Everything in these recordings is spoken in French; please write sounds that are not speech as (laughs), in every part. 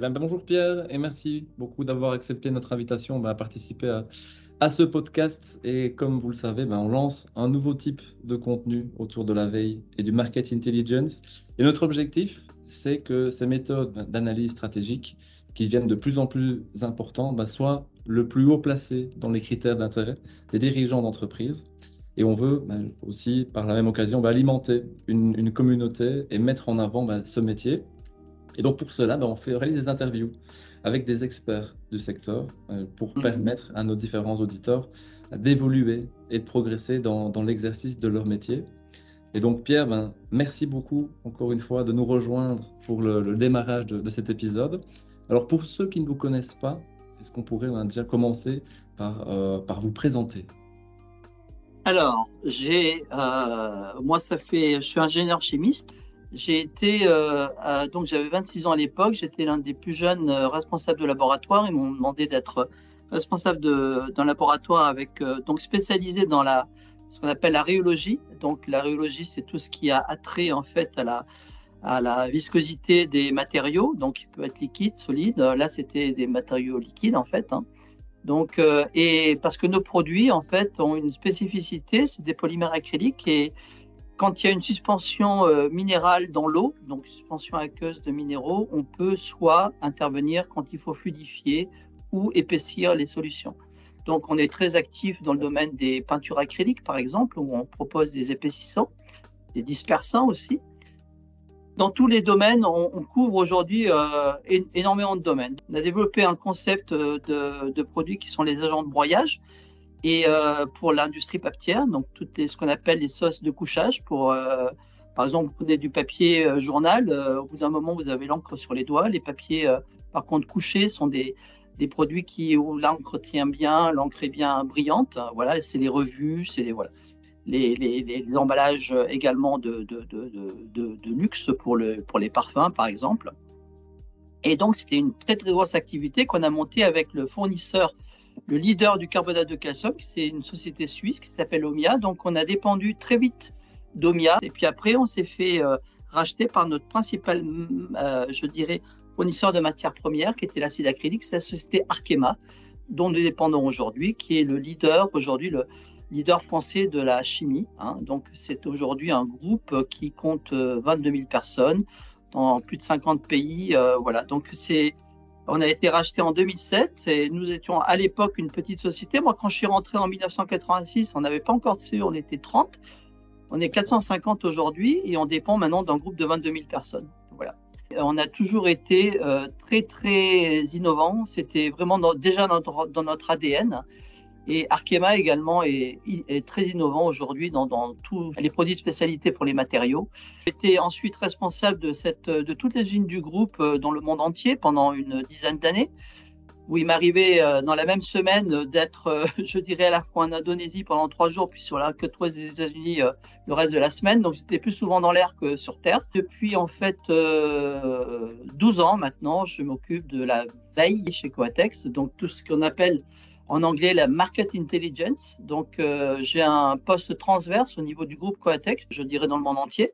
Ben, ben, bonjour Pierre et merci beaucoup d'avoir accepté notre invitation ben, à participer à, ce podcast. Et comme vous le savez, ben, on lance un nouveau type de contenu autour de la veille et du market intelligence. Et notre objectif, c'est que ces méthodes d'analyse stratégique qui deviennent de plus en plus importantes ben, soient le plus haut placées dans les critères d'intérêt des dirigeants d'entreprise. Et on veut aussi, par la même occasion, alimenter une, communauté et mettre en avant ce métier. Et donc pour cela, on, fait, réalise des interviews avec des experts du secteur euh, pour mhm. permettre à nos différents auditeurs d'évoluer et de progresser dans, l'exercice de leur métier. Et donc Pierre, ben, merci beaucoup encore une fois de nous rejoindre pour le, démarrage de, cet épisode. Alors pour ceux qui ne vous connaissent pas, est-ce qu'on pourrait ben, déjà commencer par, euh, par vous présenter? Alors, j'ai, euh, moi ça fait, je suis ingénieur chimiste. J'ai été, euh, donc j'avais 26 ans à l'époque, j'étais l'un des plus jeunes responsables de laboratoire. Ils m'ont demandé d'être responsable d'un laboratoire avec, donc spécialisé dans la, ce qu'on appelle la rhéologie. Donc la rhéologie, c'est tout ce qui a attrait en fait à la, à la viscosité des matériaux, donc il peut être liquide, solide. Là, c'était des matériaux liquides en fait. Hein. Donc, euh, et parce que nos produits en fait ont une spécificité, c'est des polymères acryliques et quand il y a une suspension euh, minérale dans l'eau, donc suspension aqueuse de minéraux, on peut soit intervenir quand il faut fluidifier ou épaissir les solutions. Donc, on est très actif dans le domaine des peintures acryliques, par exemple, où on propose des épaississants, des dispersants aussi dans tous les domaines, on, couvre aujourd'hui euh, énormément de domaines. On a développé un concept de, produits qui sont les agents de broyage et euh, pour l'industrie papetière, donc tout ce qu'on appelle les sauces de couchage. Pour, euh, par exemple, vous prenez du papier journal, au bout d'un moment, vous avez l'encre sur les doigts. Les papiers, par contre, couchés sont des, des produits qui où l'encre tient bien, l'encre est bien brillante. Voilà, c'est les revues, c'est les voilà les, emballages également de, de, luxe pour, le, pour les parfums, par exemple. Et donc, c'était une très, très grosse activité qu'on a montée avec le fournisseur, le leader du carbonate de calcium, c'est une société suisse qui s'appelle Omia. Donc, on a dépendu très vite d'Omia. Et puis après, on s'est fait euh, racheter par notre principal, euh, je dirais, fournisseur de matières premières, qui était l'acide acrylique, c'est la société Arkema, dont nous dépendons aujourd'hui, qui est le leader aujourd'hui, le, leader français de la chimie. Hein. Donc, c'est aujourd'hui un groupe qui compte 22 euh, 000 personnes dans plus de 50 pays. Voilà. Donc, c'est, on a été racheté en 2007 et nous étions à l'époque une petite société. Moi, quand je suis rentré en 1986, on n'avait pas encore de CE, on était 30. On est 450 aujourd'hui et on dépend maintenant d'un groupe de 22 000 personnes. Voilà. On a toujours été euh, très, très innovant. C'était vraiment déjà dans notre ADN. Et Arkema également est, très innovant aujourd'hui dans, tous les produits de spécialité pour les matériaux. J'étais ensuite responsable de, de toutes les usines du groupe euh, dans le monde entier pendant une dizaine d'années, où il m'arrivait euh, dans la même semaine d'être, euh, (laughs) je dirais, à la fois en Indonésie pendant trois jours, puis sur la côte ouest des États-Unis le reste de la semaine. Donc j'étais plus souvent dans l'air que sur Terre. Depuis en fait 12 ans maintenant, je m'occupe de la veille chez Coatex, donc tout ce qu'on appelle en anglais la market intelligence. Donc, euh, j'ai un poste transverse au niveau du groupe Coatec, je dirais dans le monde entier.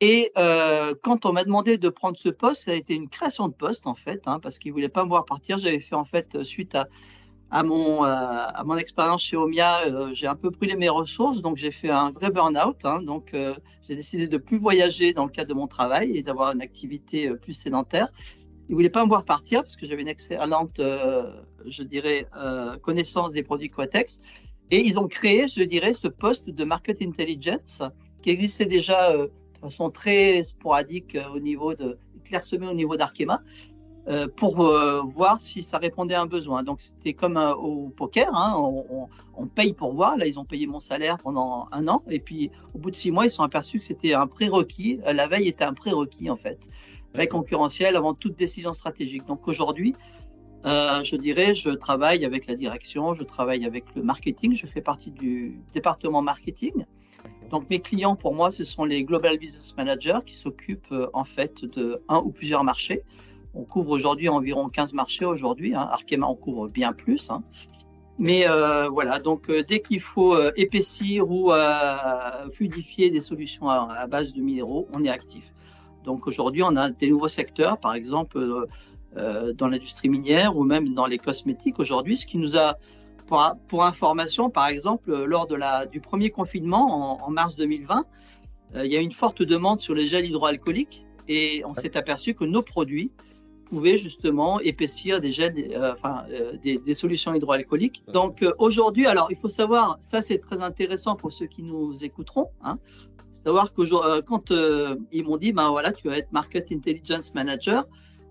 Et euh, quand on m'a demandé de prendre ce poste, ça a été une création de poste en fait, hein, parce qu'ils voulaient pas me voir partir. J'avais fait en fait suite à, à mon, euh, à mon expérience chez Omia, j'ai un peu brûlé mes ressources, donc j'ai fait un vrai burn-out. Hein, donc j'ai décidé de plus voyager dans le cadre de mon travail et d'avoir une activité plus sédentaire. Ils ne voulaient pas me voir partir parce que j'avais une excellente, euh, je dirais, euh, connaissance des produits Coatex. Et ils ont créé, je dirais, ce poste de market intelligence qui existait déjà euh, de façon très sporadique au niveau de, clairsemé au niveau d'Arkema, pour voir si ça répondait à un besoin. Donc c'était comme au poker, hein, on, on, paye pour voir. Là, ils ont payé mon salaire pendant un an, et puis au bout de six mois, ils se sont aperçus que c'était un prérequis. La veille était un prérequis en fait concurrentiel avant toute décision stratégique. Donc aujourd'hui, euh, je dirais, je travaille avec la direction, je travaille avec le marketing, je fais partie du département marketing. Donc mes clients pour moi, ce sont les Global Business Managers qui s'occupent euh, en fait de un ou plusieurs marchés. On couvre aujourd'hui environ 15 marchés aujourd'hui. Hein. Arkema en couvre bien plus. Hein. Mais euh, voilà, donc dès qu'il faut épaissir ou fluidifier des solutions à, base de minéraux, on est actif. Donc aujourd'hui, on a des nouveaux secteurs, par exemple, euh, dans l'industrie minière ou même dans les cosmétiques aujourd'hui, ce qui nous a, pour, information, par exemple, lors de la, du premier confinement en, mars 2020, il y a eu une forte demande sur les gels hydroalcooliques et on s'est aperçu que nos produits pouvaient justement épaissir des, gels, enfin, des, solutions hydroalcooliques. Donc aujourd'hui, alors il faut savoir, ça c'est très intéressant pour ceux qui nous écouteront, hein, savoir que euh, quand euh, ils m'ont dit, ben voilà, tu vas être Market Intelligence Manager,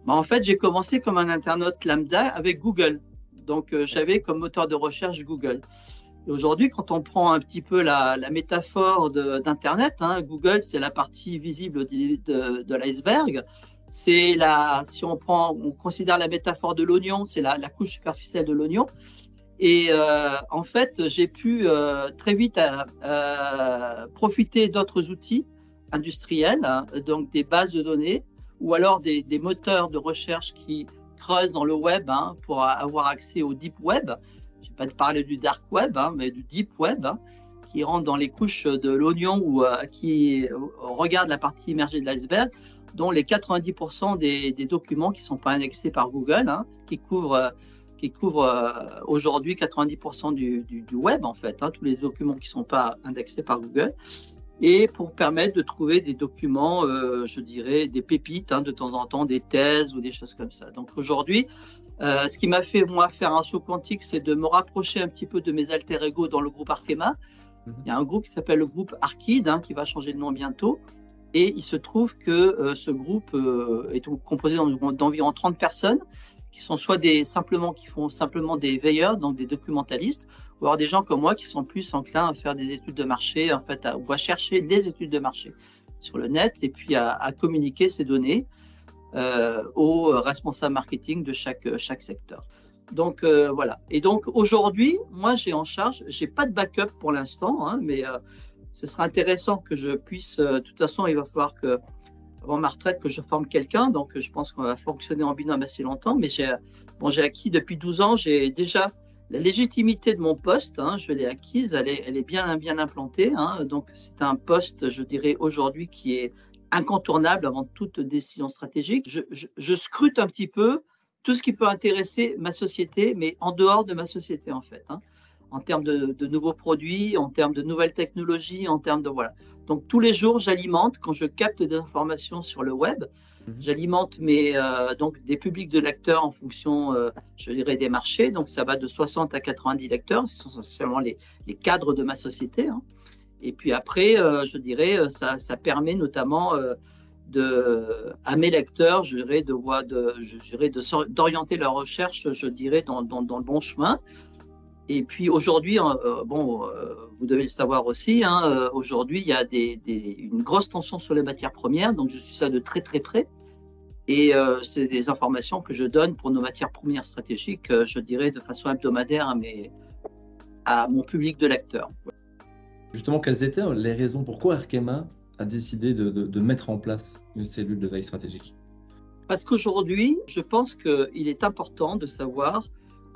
ben en fait, j'ai commencé comme un internaute lambda avec Google. Donc, euh, j'avais comme moteur de recherche Google. Et aujourd'hui, quand on prend un petit peu la, métaphore d'Internet, hein, Google, c'est la partie visible de, de, l'iceberg. C'est la, si on prend, on considère la métaphore de l'oignon, c'est la, la, couche superficielle de l'oignon. Et euh, en fait, j'ai pu euh, très vite euh, profiter d'autres outils industriels, hein, donc des bases de données ou alors des, moteurs de recherche qui creusent dans le web hein, pour avoir accès au deep web. Je vais pas te parler du dark web, hein, mais du deep web qui rentre dans les couches de l'oignon ou qui regarde la partie immergée de l'iceberg, dont les 90% des, des, documents qui ne sont pas indexés par Google, qui couvrent qui couvre euh, aujourd'hui 90% du, web, en fait, hein, tous les documents qui ne sont pas indexés par Google, et pour permettre de trouver des documents, euh, je dirais, des pépites, hein, de temps en temps, des thèses ou des choses comme ça. Donc aujourd'hui, euh, ce qui m'a fait, moi, faire un saut quantique, c'est de me rapprocher un petit peu de mes alter ego dans le groupe Arkema. Mhm. Il y a un groupe qui s'appelle le groupe Arkid, hein, qui va changer de nom bientôt. Et il se trouve que ce groupe est composé d'environ 30 personnes qui sont soit des simplement qui font simplement des veilleurs, donc des documentalistes, ou alors des gens comme moi qui sont plus enclins à faire des études de marché, en fait, à, ou à chercher des études de marché sur le net et puis à, communiquer ces données euh, aux responsables marketing de chaque chaque secteur. Donc euh, voilà. Et donc aujourd'hui, moi j'ai en charge, j'ai pas de backup pour l'instant, hein, mais euh, ce sera intéressant que je puisse. de toute façon, il va falloir que avant ma retraite que je forme quelqu'un, donc je pense qu'on va fonctionner en binôme assez longtemps. Mais j'ai bon, acquis depuis 12 ans, j'ai déjà la légitimité de mon poste, hein, je l'ai acquise, elle est, bien, bien implantée. Hein, donc c'est un poste, je dirais aujourd'hui, qui est incontournable avant toute décision stratégique. Je, je, scrute un petit peu tout ce qui peut intéresser ma société, mais en dehors de ma société en fait. Hein, en termes de, de, nouveaux produits, en termes de nouvelles technologies, en termes de voilà. Donc tous les jours, j'alimente, quand je capte des informations sur le web, mhm. j'alimente mes, euh, donc des publics de lecteurs en fonction, euh, je dirais, des marchés. Donc ça va de 60 à 90 lecteurs, ce sont seulement les, les cadres de ma société. Hein. Et puis après, euh, je dirais, ça, ça permet notamment de, à mes lecteurs, je dirais, de, de, je dirais, d'orienter leur recherche, je dirais, dans, dans, dans le bon chemin. Et puis aujourd'hui, euh, bon, euh, vous devez le savoir aussi, hein, euh, aujourd'hui il y a des, une grosse tension sur les matières premières, donc je suis ça de très très près. Et c'est des informations que je donne pour nos matières premières stratégiques, je dirais de façon hebdomadaire à, mes, à mon public de lecteurs. Justement, quelles étaient les raisons pourquoi Arkema a décidé de, de mettre en place une cellule de veille stratégique? Parce qu'aujourd'hui, je pense qu'il est important de savoir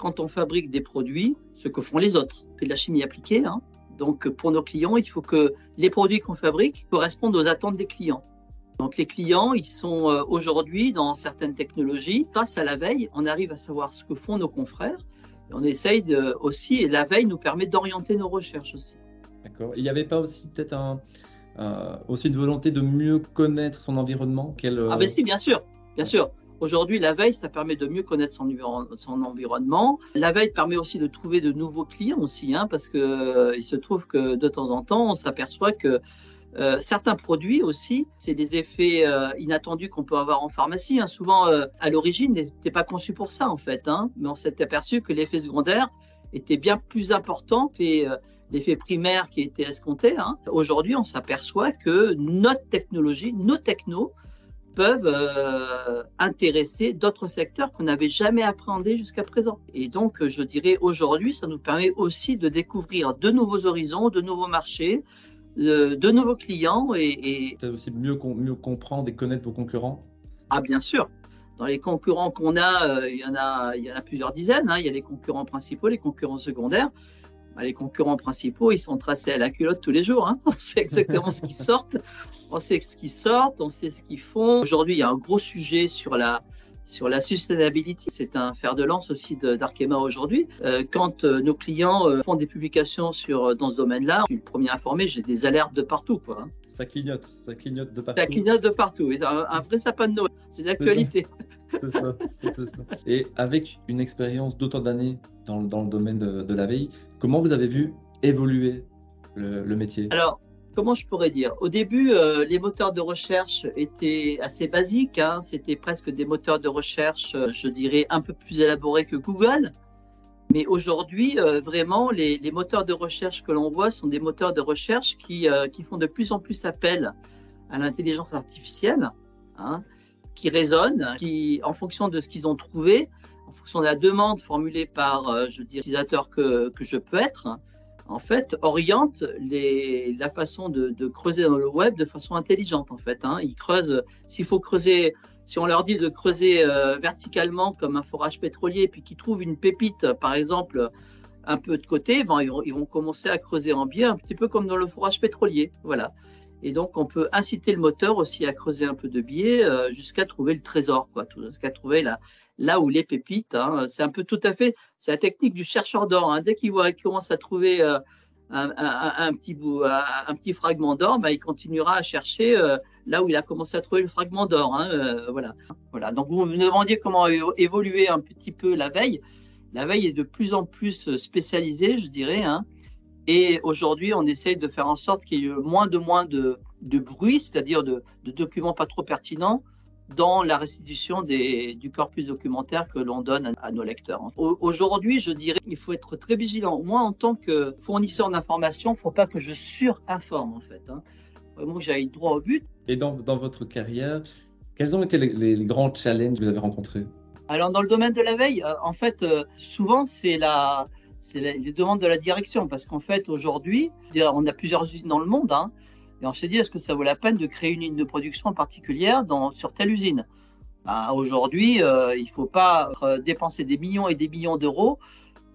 quand on fabrique des produits, ce que font les autres. C'est de la chimie appliquée. Hein. Donc, pour nos clients, il faut que les produits qu'on fabrique correspondent aux attentes des clients. Donc, les clients, ils sont euh, aujourd'hui dans certaines technologies. Grâce à la veille, on arrive à savoir ce que font nos confrères. on essaye de, aussi, et la veille nous permet d'orienter nos recherches aussi. D'accord. Il n'y avait pas aussi peut-être un, aussi une volonté de mieux connaître son environnement Ah ben si, bien sûr, bien sûr. Aujourd'hui, la veille, ça permet de mieux connaître son, environnement. La veille permet aussi de trouver de nouveaux clients aussi, hein, parce que euh, se trouve que de temps en temps, on s'aperçoit que euh, certains produits aussi, c'est des effets euh, inattendus qu'on peut avoir en pharmacie. Hein. Souvent, à l'origine, n'était pas conçu pour ça en fait, hein. mais on s'est aperçu que l'effet secondaire était bien plus important que l'effet primaire qui était escompté. Aujourd'hui, on s'aperçoit que notre technologie, nos technos, peuvent euh, intéresser d'autres secteurs qu'on n'avait jamais appréhendés jusqu'à présent. Et donc, je dirais aujourd'hui, ça nous permet aussi de découvrir de nouveaux horizons, de nouveaux marchés, de, nouveaux clients et, et... aussi mieux, mieux comprendre et connaître vos concurrents. Ah bien sûr. Dans les concurrents qu'on a, euh, il y en a, il y en a plusieurs dizaines. Hein. Il y a les concurrents principaux, les concurrents secondaires. Bah, les concurrents principaux, ils sont tracés à la culotte tous les jours. Hein. (laughs) On sait exactement ce qu'ils (laughs) sortent, on sait ce qu'ils sortent, on sait ce qu'ils font. Aujourd'hui, il y a un gros sujet sur la, sur la sustainability. C'est un fer de lance aussi d'Arkema aujourd'hui. Euh, quand euh, nos clients euh, font des publications sur, dans ce domaine-là, je suis le premier informé, j'ai des alertes de partout. Quoi, hein. Ça clignote, ça clignote de partout. Ça clignote de partout. Un, un vrai sapin de Noël. C'est d'actualité. C'est ça, ça. Et avec une expérience d'autant d'années dans, le domaine de, de, la veille, comment vous avez vu évoluer le, métier? Alors, comment je pourrais dire? Au début, euh, les moteurs de recherche étaient assez basiques. Hein. C'était presque des moteurs de recherche, euh, je dirais, un peu plus élaborés que Google. Mais aujourd'hui, euh, vraiment, les, moteurs de recherche que l'on voit sont des moteurs de recherche qui, qui font de plus en plus appel à l'intelligence artificielle, hein, qui raisonnent, qui, en fonction de ce qu'ils ont trouvé, en fonction de la demande formulée par, euh, je dirais, l'utilisateur que, que je peux être, en fait, oriente la façon de, creuser dans le web de façon intelligente. En fait, hein. ils creusent. S'il faut creuser, si on leur dit de creuser euh, verticalement comme un forage pétrolier, puis qu'ils trouvent une pépite, par exemple, un peu de côté, vont, ils vont commencer à creuser en biais, un petit peu comme dans le forage pétrolier. Voilà. Et donc, on peut inciter le moteur aussi à creuser un peu de biais euh, jusqu'à trouver le trésor, quoi, jusqu'à trouver là où les pépites. Hein, c'est un peu tout à fait, c'est la technique du chercheur d'or. Hein. Dès qu'il commence à trouver euh, un, petit bout, un, petit fragment d'or, bah, il continuera à chercher euh, là où il a commencé à trouver le fragment d'or. Hein, voilà. voilà. Donc vous me demandiez comment évoluer un petit peu la veille. La veille est de plus en plus spécialisée, je dirais. Et aujourd'hui, on essaye de faire en sorte qu'il y ait moins de moins de, de bruit, c'est-à-dire de, de documents pas trop pertinents, dans la restitution des, du corpus documentaire que l'on donne à, à, nos lecteurs. Aujourd'hui, je dirais qu'il faut être très vigilant. Moi, en tant que fournisseur d'informations, il ne faut pas que je surinforme, en fait. Hein. Vraiment que j'aille droit au but. Et dans, dans, votre carrière, quels ont été les, les, grands challenges que vous avez rencontrés? Alors, dans le domaine de la veille, euh, en fait, euh, souvent, c'est la c'est les demandes de la direction parce qu'en fait aujourd'hui on a plusieurs usines dans le monde hein, et on s'est dit, est-ce que ça vaut la peine de créer une ligne de production particulière dans, sur telle usine? Bah, Aujourd'hui, euh, il ne faut pas euh, dépenser des millions et des millions d'euros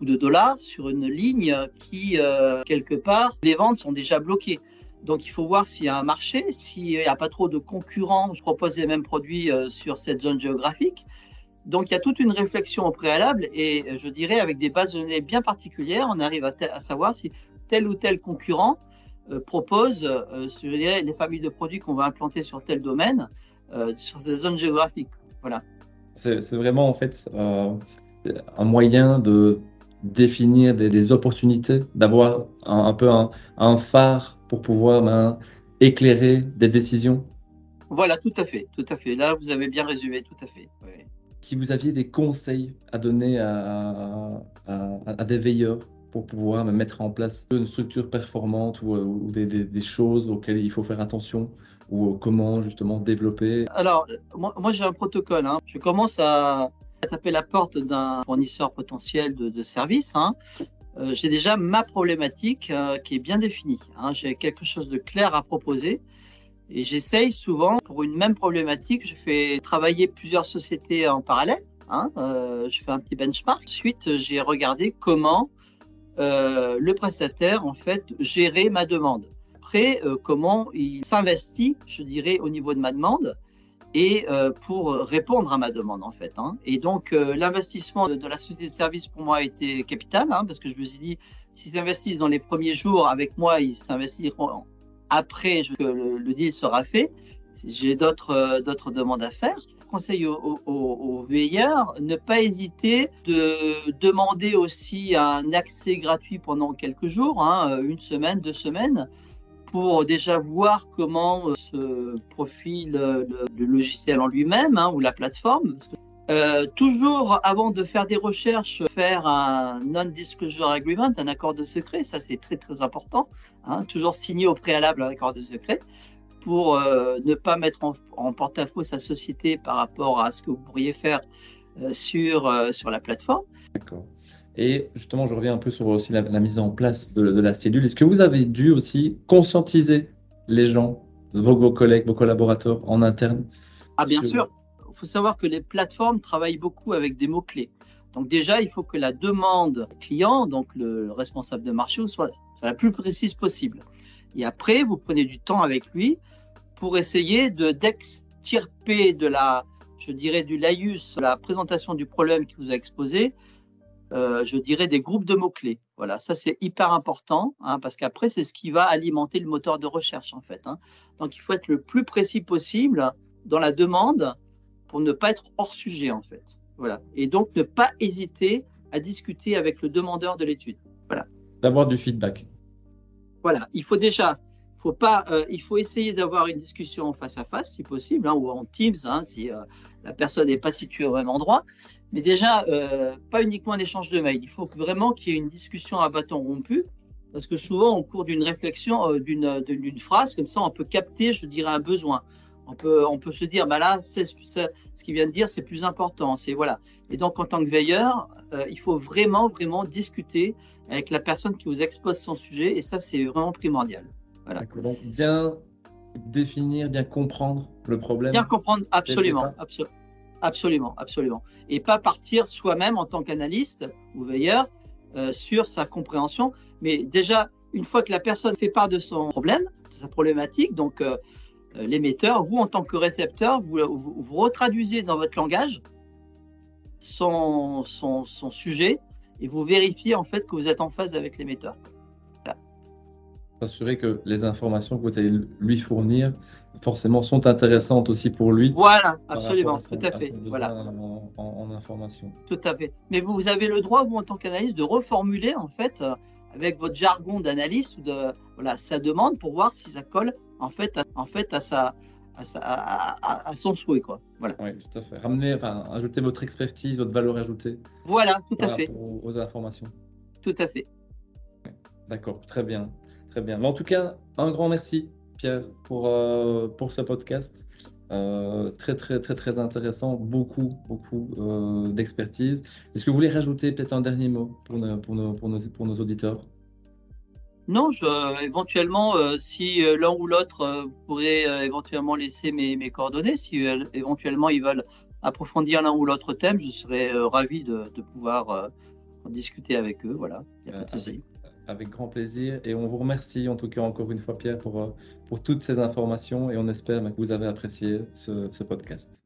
ou de dollars sur une ligne qui, euh, quelque part, les ventes sont déjà bloquées. Donc il faut voir s'il y a un marché, s'il n'y a pas trop de concurrents, je propose les mêmes produits sur cette zone géographique. Donc il y a toute une réflexion au préalable et je dirais avec des bases de données bien particulières, on arrive à, à savoir si tel ou tel concurrent euh, propose euh, sur les familles de produits qu'on va implanter sur tel domaine, euh, sur cette zone géographique. Voilà. C'est vraiment en fait un moyen de définir des, des opportunités, d'avoir un, un, peu un, un, phare pour pouvoir ben, éclairer des décisions. Voilà, tout à fait, tout à fait. Là, vous avez bien résumé, tout à fait. Oui. Si vous aviez des conseils à donner à, des veilleurs pour pouvoir mettre en place une structure performante ou, ou des, choses auxquelles il faut faire attention ou comment justement développer? Alors, moi, j'ai un protocole. Hein. Je commence à taper la porte d'un fournisseur potentiel de, services. Hein. Euh, j'ai déjà ma problématique euh, qui est bien définie. Hein. J'ai quelque chose de clair à proposer. Et j'essaye souvent, pour une même problématique, je fais travailler plusieurs sociétés en parallèle. Hein, euh, je fais un petit benchmark. Ensuite, j'ai regardé comment euh, le prestataire en fait gérer ma demande. Après, euh, comment il s'investit, je dirais, au niveau de ma demande et pour répondre à ma demande en fait. Hein. Et donc l'investissement de, de, la société de service pour moi a été capital hein, parce que je me suis dit s'ils investissent dans les premiers jours avec moi, ils s'investiront après que le, deal sera fait. J'ai d'autres d'autres demandes à faire conseille aux, veilleurs, ne pas hésiter de demander aussi un accès gratuit pendant quelques jours, hein, une semaine, deux semaines, pour déjà voir comment se profile le, logiciel en lui-même hein, ou la plateforme. Euh, toujours avant de faire des recherches, faire un non-disclosure agreement, un accord de secret, ça c'est très très important. Hein, toujours signer au préalable un accord de secret pour euh, ne pas mettre en, en porte-à-faux sa société par rapport à ce que vous pourriez faire euh, sur, sur la plateforme. D'accord. Et justement, je reviens un peu sur aussi la, la mise en place de, de la cellule. Est-ce que vous avez dû aussi conscientiser les gens, vos, vos collègues, vos collaborateurs en interne? Ah, bien sûr. Faut savoir que les plateformes travaillent beaucoup avec des mots-clés. Donc déjà, il faut que la demande client, donc le, le responsable de marché, soit, soit la plus précise possible. Et après, vous prenez du temps avec lui pour essayer de d'extirper de la je dirais, du laïus, la présentation du problème qui vous a exposé, euh, je dirais des groupes de mots-clés. Voilà, ça c'est hyper important, hein, parce qu'après, c'est ce qui va alimenter le moteur de recherche, en fait. Hein. Donc, il faut être le plus précis possible dans la demande pour ne pas être hors sujet, en fait. Voilà. Et donc, ne pas hésiter à discuter avec le demandeur de l'étude. Voilà. D'avoir du feedback. Voilà. Il faut déjà, faut pas, euh, il faut essayer d'avoir une discussion face à face, si possible, hein, ou en Teams, hein, si euh, la personne n'est pas située au même endroit. Mais déjà, euh, pas uniquement un échange de mails. Il faut vraiment qu'il y ait une discussion à bâton rompu, parce que souvent, au cours d'une réflexion, d'une phrase, comme ça, on peut capter, je dirais, un besoin on peut, on peut se dire, bah là, c'est, ce qu'il vient de dire, c'est plus important. C'est voilà. Et donc, en tant que veilleur, euh, il faut vraiment, vraiment discuter avec la personne qui vous expose son sujet, et ça, c'est vraiment primordial. Voilà. Donc, bien définir, bien comprendre le problème. Bien comprendre, absolument, absolument, absolument. Et pas partir soi-même en tant qu'analyste ou veilleur euh, sur sa compréhension, mais déjà, une fois que la personne fait part de son problème, de sa problématique, donc euh, l'émetteur, vous en tant que récepteur, vous, vous, retraduisez dans votre langage son, son, sujet et vous vérifiez en fait que vous êtes en phase avec l'émetteur. Assurer que les informations que vous allez lui fournir forcément sont intéressantes aussi pour lui. Voilà, absolument, tout à fait. Voilà. En, information. Tout à fait. Mais vous, vous avez le droit, vous en tant qu'analyste, de reformuler en fait avec votre jargon d'analyste ou de voilà sa demande pour voir si ça colle en fait, à, en fait à, sa, à, à, son souhait. Quoi. Voilà. Oui, tout à fait. Ramener, enfin, ajouter votre expertise, votre valeur ajoutée. Voilà, tout à fait. Aux, informations. Tout à fait. D'accord, très bien. Très bien. Mais en tout cas, un grand merci, Pierre, pour, euh, pour ce podcast. Euh, très, très, très, très intéressant. Beaucoup, beaucoup euh, d'expertise. Est-ce que vous voulez rajouter peut-être un dernier mot pour pour nos, pour nos, pour nos auditeurs? Non, je, éventuellement, euh, si euh, l'un ou l'autre euh, pourrait éventuellement laisser mes, mes coordonnées, si éventuellement ils veulent approfondir l'un ou l'autre thème, je serais ravi de, de pouvoir en discuter avec eux. Voilà, il a pas de souci. Avec, grand plaisir. Et on vous remercie en tout cas encore une fois, Pierre, pour, pour toutes ces informations et on espère que vous avez apprécié ce, ce podcast.